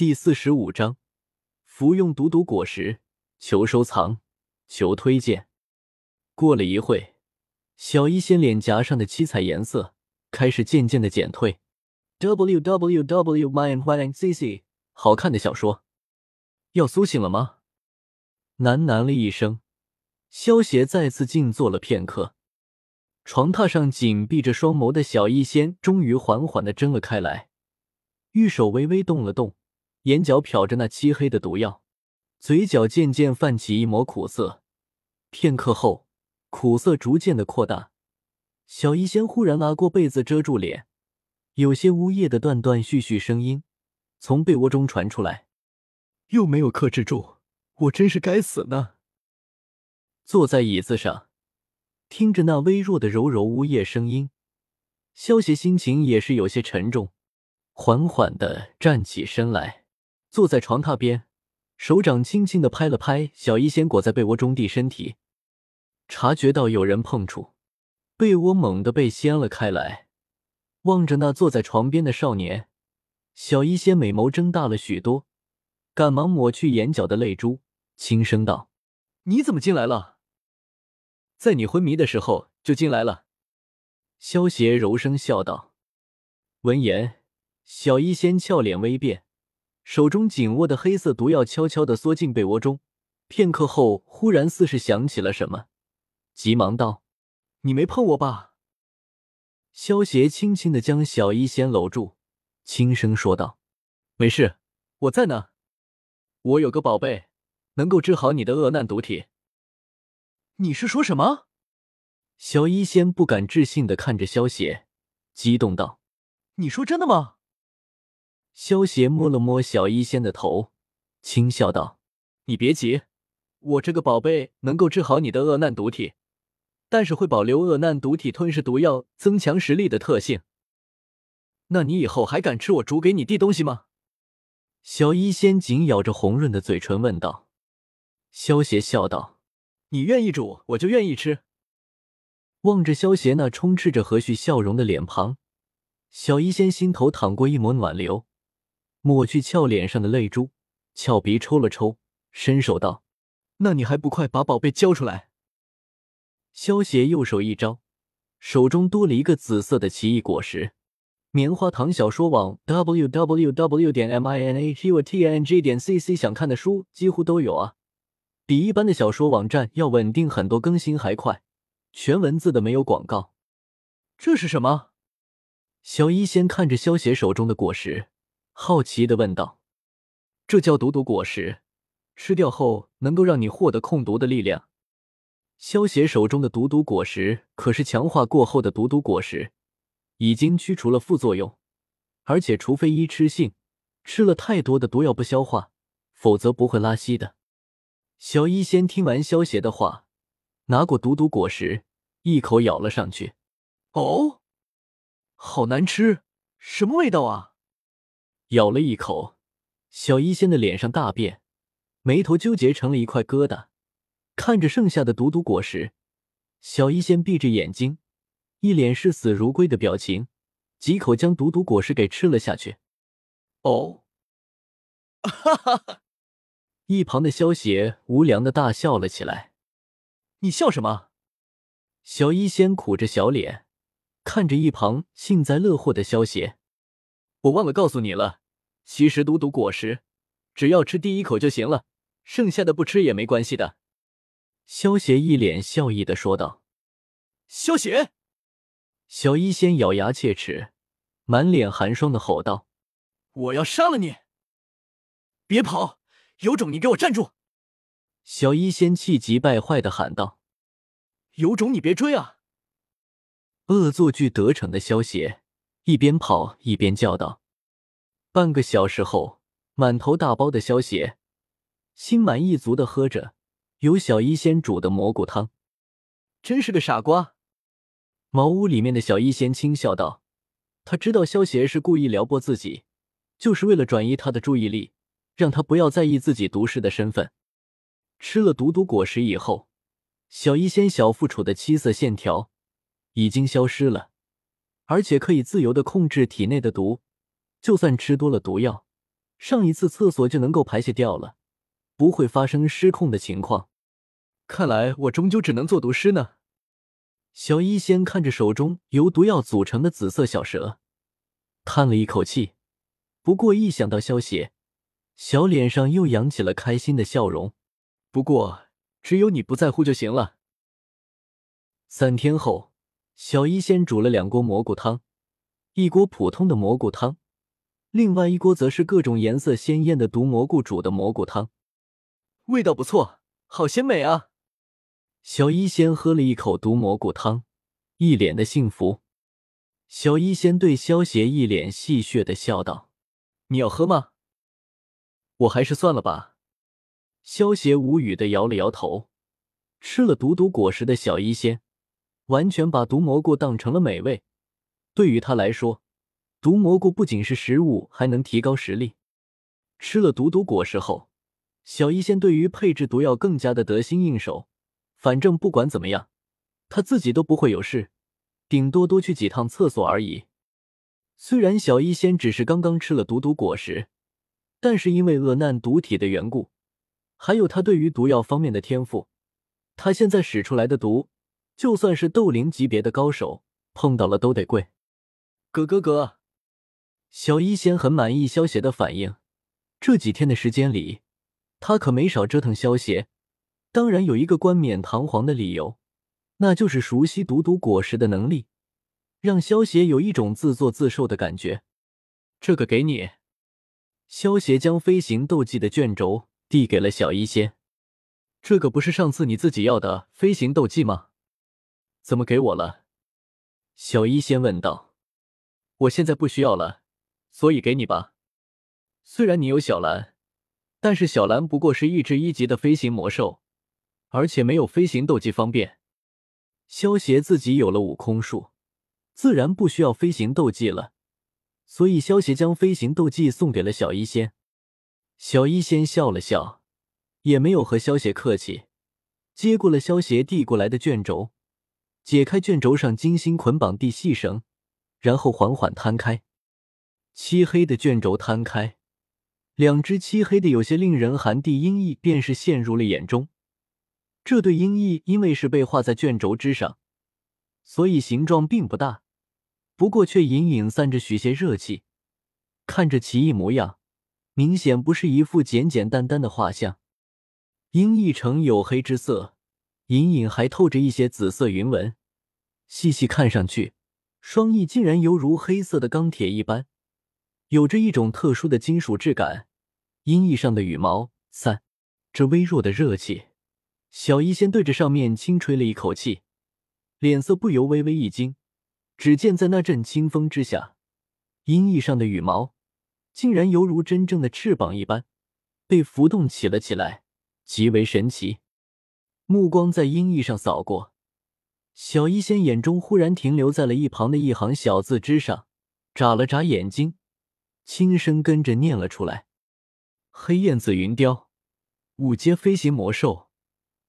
第四十五章，服用毒毒果实，求收藏，求推荐。过了一会，小医仙脸颊上的七彩颜色开始渐渐的减退。w w w m y n y n c c 好看的小说，要苏醒了吗？喃喃了一声，萧邪再次静坐了片刻。床榻上紧闭着双眸的小医仙终于缓缓的睁了开来，玉手微微动了动。眼角瞟着那漆黑的毒药，嘴角渐渐泛起一抹苦涩。片刻后，苦涩逐渐的扩大。小医仙忽然拉过被子遮住脸，有些呜咽的断断续续声音从被窝中传出来：“又没有克制住，我真是该死呢。”坐在椅子上，听着那微弱的柔柔呜咽声音，萧邪心情也是有些沉重，缓缓的站起身来。坐在床榻边，手掌轻轻的拍了拍小医仙裹在被窝中的身体，察觉到有人碰触，被窝猛地被掀了开来。望着那坐在床边的少年，小医仙美眸睁大了许多，赶忙抹去眼角的泪珠，轻声道：“你怎么进来了？在你昏迷的时候就进来了。”萧邪柔声笑道。闻言，小医仙俏脸微变。手中紧握的黑色毒药悄悄的缩进被窝中，片刻后，忽然似是想起了什么，急忙道：“你没碰我吧？”萧邪轻轻的将小医仙搂住，轻声说道：“没事，我在呢。我有个宝贝，能够治好你的恶难毒体。”你是说什么？小医仙不敢置信的看着萧邪，激动道：“你说真的吗？”萧邪摸了摸小医仙的头，轻笑道：“你别急，我这个宝贝能够治好你的恶难毒体，但是会保留恶难毒体吞噬毒药增强实力的特性。那你以后还敢吃我煮给你递东西吗？”小医仙紧咬着红润的嘴唇问道。萧邪笑道：“你愿意煮，我就愿意吃。”望着萧邪那充斥着和煦笑容的脸庞，小医仙心头淌过一抹暖流。抹去俏脸上的泪珠，俏鼻抽了抽，伸手道：“那你还不快把宝贝交出来？”萧邪右手一招，手中多了一个紫色的奇异果实。棉花糖小说网 w w w 点 m i n a t u t n g 点 c c 想看的书几乎都有啊，比一般的小说网站要稳定很多，更新还快，全文字的，没有广告。这是什么？小医仙看着萧邪手中的果实。好奇的问道：“这叫毒毒果实，吃掉后能够让你获得控毒的力量。萧邪手中的毒毒果实可是强化过后的毒毒果实，已经驱除了副作用，而且除非一吃性，吃了太多的毒药不消化，否则不会拉稀的。”小医仙听完萧邪的话，拿过毒毒果实，一口咬了上去。哦，好难吃，什么味道啊？咬了一口，小医仙的脸上大变，眉头纠结成了一块疙瘩。看着剩下的毒毒果实，小医仙闭着眼睛，一脸视死如归的表情，几口将毒毒果实给吃了下去。哦，哈哈哈！一旁的萧邪无良的大笑了起来。你笑什么？小医仙苦着小脸，看着一旁幸灾乐祸的萧邪。我忘了告诉你了。其实毒毒果实，只要吃第一口就行了，剩下的不吃也没关系的。”萧邪一脸笑意的说道。“萧邪！”小医仙咬牙切齿，满脸寒霜的吼道：“我要杀了你！别跑，有种你给我站住！”小医仙气急败坏的喊道：“有种你别追啊！”恶作剧得逞的萧邪一边跑一边叫道。半个小时后，满头大包的萧邪心满意足的喝着由小医仙煮的蘑菇汤，真是个傻瓜。茅屋里面的小医仙轻笑道：“他知道萧邪是故意撩拨自己，就是为了转移他的注意力，让他不要在意自己毒士的身份。”吃了毒毒果实以后，小医仙小腹处的七色线条已经消失了，而且可以自由的控制体内的毒。就算吃多了毒药，上一次厕所就能够排泄掉了，不会发生失控的情况。看来我终究只能做毒师呢。小医仙看着手中由毒药组成的紫色小蛇，叹了一口气。不过一想到萧邪，小脸上又扬起了开心的笑容。不过只有你不在乎就行了。三天后，小医仙煮了两锅蘑菇汤，一锅普通的蘑菇汤，另外一锅则是各种颜色鲜艳的毒蘑菇煮的蘑菇汤，味道不错，好鲜美啊！小医仙喝了一口毒蘑菇汤，一脸的幸福。小医仙对萧邪一脸戏谑的笑道：“你要喝吗？我还是算了吧。”萧邪无语的摇了摇头。吃了毒毒果实的小医仙，完全把毒蘑菇当成了美味。对于他来说，毒蘑菇不仅是食物，还能提高实力。吃了毒毒果实后，小医仙对于配置毒药更加的得心应手。反正不管怎么样，他自己都不会有事，顶多多去几趟厕所而已。虽然小医仙只是刚刚吃了毒毒果实，但是因为恶难毒体的缘故，还有他对于毒药方面的天赋，他现在使出来的毒，就算是斗灵级别的高手碰到了都得跪。咯咯咯！小医仙很满意萧邪的反应，这几天的时间里，他可没少折腾萧邪。当然有一个冠冕堂皇的理由，那就是熟悉毒毒果实的能力，让萧邪有一种自作自受的感觉。这个给你。萧邪将飞行斗技的卷轴递给了小医仙。这个不是上次你自己要的飞行斗技吗？怎么给我了？小医仙问道。我现在不需要了，所以给你吧。虽然你有小蓝，但是小蓝不过是一只一级的飞行魔兽。而且没有飞行斗技方便，萧协自己有了悟空术，自然不需要飞行斗技了。所以萧协将飞行斗技送给了小医仙。小医仙笑了笑，也没有和萧协客气，接过了萧协递过来的卷轴，解开卷轴上精心捆绑地细绳，然后缓缓摊开。漆黑的卷轴摊开，两只漆黑的有些令人寒地鹰翼便是陷入了眼中。这对鹰翼因为是被画在卷轴之上，所以形状并不大，不过却隐隐散着许些热气。看着奇异模样，明显不是一副简简单单的画像。鹰翼呈黝黑之色，隐隐还透着一些紫色云纹。细细看上去，双翼竟然犹如黑色的钢铁一般，有着一种特殊的金属质感。阴翼上的羽毛散着微弱的热气。小医仙对着上面轻吹了一口气，脸色不由微微一惊。只见在那阵清风之下，阴翼上的羽毛竟然犹如真正的翅膀一般，被浮动起了起来，极为神奇。目光在鹰翼上扫过，小医仙眼中忽然停留在了一旁的一行小字之上，眨了眨眼睛，轻声跟着念了出来：“黑燕子云雕，五阶飞行魔兽。”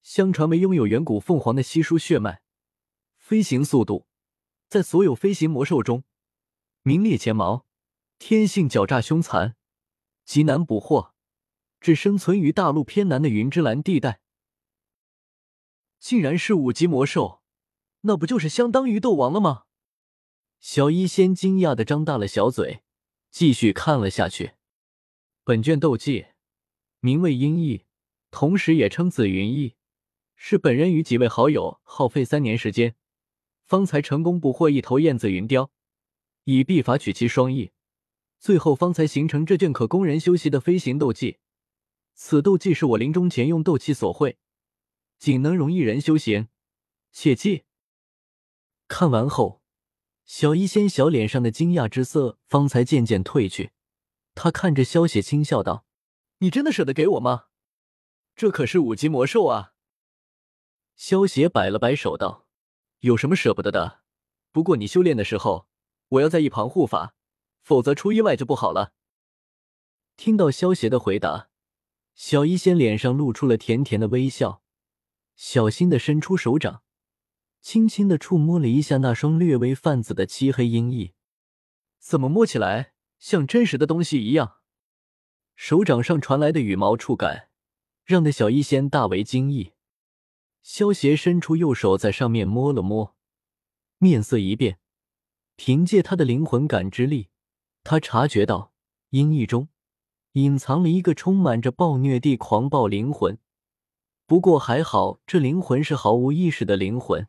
相传为拥有远古凤凰的稀疏血脉，飞行速度在所有飞行魔兽中名列前茅。天性狡诈凶残，极难捕获，只生存于大陆偏南的云之蓝地带。竟然是五级魔兽，那不就是相当于斗王了吗？小医仙惊讶的张大了小嘴，继续看了下去。本卷斗技名为鹰翼，同时也称紫云翼。是本人与几位好友耗费三年时间，方才成功捕获一头燕子云雕，以臂法取其双翼，最后方才形成这卷可供人修习的飞行斗技。此斗技是我临终前用斗气所绘，仅能容一人修行，切记。看完后，小医仙小脸上的惊讶之色方才渐渐褪去，他看着萧雪轻笑道：“你真的舍得给我吗？这可是五级魔兽啊！”萧邪摆了摆手道：“有什么舍不得的？不过你修炼的时候，我要在一旁护法，否则出意外就不好了。”听到萧邪的回答，小医仙脸上露出了甜甜的微笑，小心的伸出手掌，轻轻的触摸了一下那双略微泛紫的漆黑鹰翼，怎么摸起来像真实的东西一样？手掌上传来的羽毛触感，让那小医仙大为惊异。萧协伸出右手在上面摸了摸，面色一变。凭借他的灵魂感知力，他察觉到阴翼中隐藏了一个充满着暴虐地狂暴灵魂。不过还好，这灵魂是毫无意识的灵魂，